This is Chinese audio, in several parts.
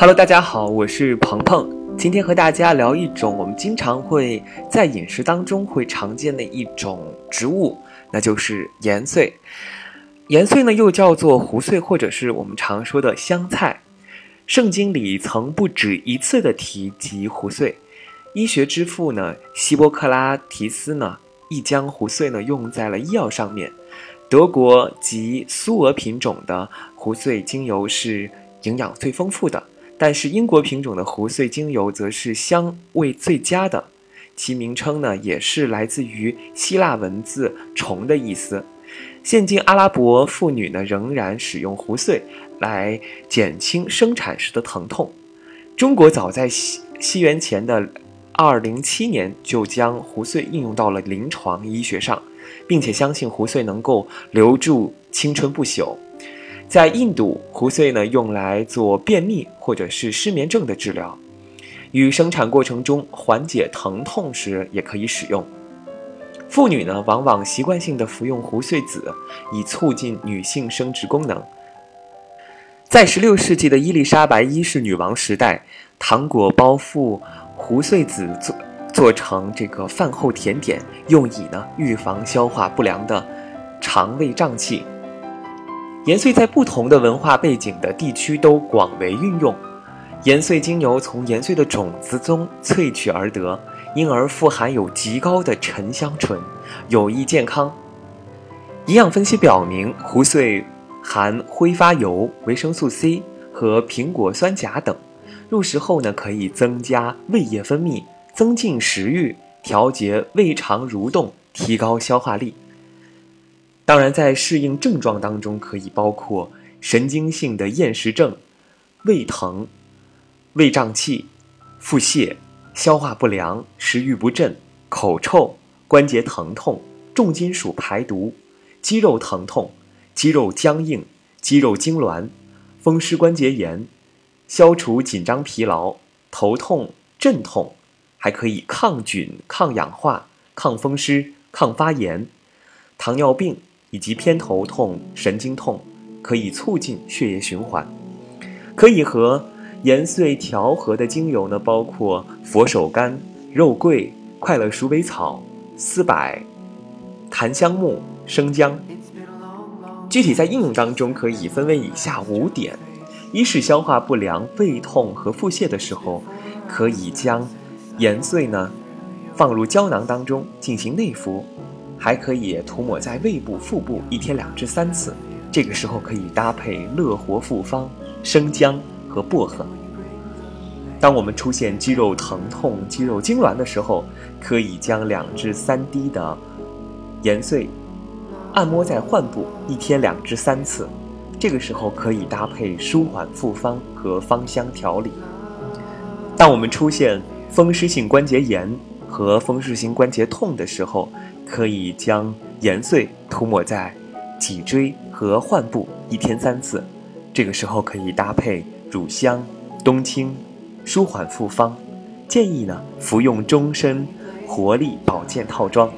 Hello，大家好，我是鹏鹏。今天和大家聊一种我们经常会在饮食当中会常见的一种植物，那就是盐穗。盐穗呢又叫做胡荽，或者是我们常说的香菜。圣经里曾不止一次的提及胡荽。医学之父呢希波克拉提斯呢亦将胡荽呢用在了医药上面。德国及苏俄品种的胡荽精油是营养最丰富的。但是英国品种的胡穗精油则是香味最佳的，其名称呢也是来自于希腊文字“虫”的意思。现今阿拉伯妇女呢仍然使用胡穗来减轻生产时的疼痛。中国早在西西元前的二零七年就将胡穗应用到了临床医学上，并且相信胡穗能够留住青春不朽。在印度，胡穗呢用来做便秘或者是失眠症的治疗，与生产过程中缓解疼痛时也可以使用。妇女呢往往习惯性的服用胡穗籽，以促进女性生殖功能。在16世纪的伊丽莎白一世女王时代，糖果包覆胡穗籽做做成这个饭后甜点，用以呢预防消化不良的肠胃胀气。盐穗在不同的文化背景的地区都广为运用。盐穗精油从盐穗的种子中萃取而得，因而富含有极高的沉香醇，有益健康。营养分析表明，胡穗含挥发油、维生素 C 和苹果酸钾等，入食后呢可以增加胃液分泌，增进食欲，调节胃肠蠕动，提高消化力。当然，在适应症状当中，可以包括神经性的厌食症、胃疼、胃胀气、腹泻、消化不良、食欲不振、口臭、关节疼痛、重金属排毒、肌肉疼痛、肌肉僵硬、肌肉痉挛、风湿关节炎、消除紧张疲劳、头痛、阵痛，还可以抗菌、抗氧化、抗风湿、抗发炎、糖尿病。以及偏头痛、神经痛，可以促进血液循环。可以和盐穗调和的精油呢，包括佛手柑、肉桂、快乐鼠尾草、丝柏、檀香木、生姜。具体在应用当中，可以分为以下五点：一是消化不良、胃痛和腹泻的时候，可以将盐穗呢放入胶囊当中进行内服。还可以涂抹在胃部、腹部，一天两至三次。这个时候可以搭配乐活复方、生姜和薄荷。当我们出现肌肉疼痛、肌肉痉挛的时候，可以将两至三滴的盐碎按摩在患部，一天两至三次。这个时候可以搭配舒缓复方和芳香调理。当我们出现风湿性关节炎和风湿性关节痛的时候，可以将盐碎涂抹在脊椎和患部，一天三次。这个时候可以搭配乳香、冬青，舒缓复方。建议呢服用终身活力保健套装。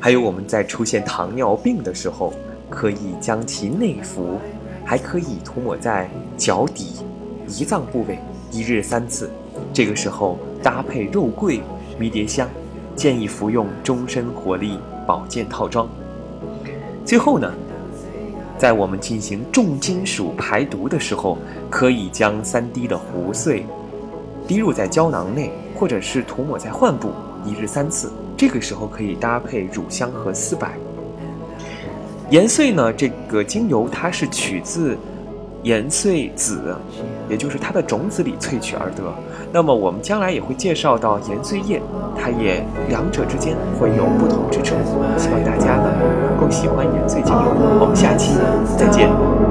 还有我们在出现糖尿病的时候，可以将其内服，还可以涂抹在脚底、胰脏部位，一日三次。这个时候搭配肉桂、迷迭香。建议服用终身活力保健套装。最后呢，在我们进行重金属排毒的时候，可以将三滴的胡碎滴入在胶囊内，或者是涂抹在患部，一日三次。这个时候可以搭配乳香和丝柏。盐碎呢，这个精油它是取自。盐穗子，也就是它的种子里萃取而得。那么我们将来也会介绍到盐穗叶，它也两者之间会有不同之处。希望大家呢能够喜欢盐穗精油。我们下期再见。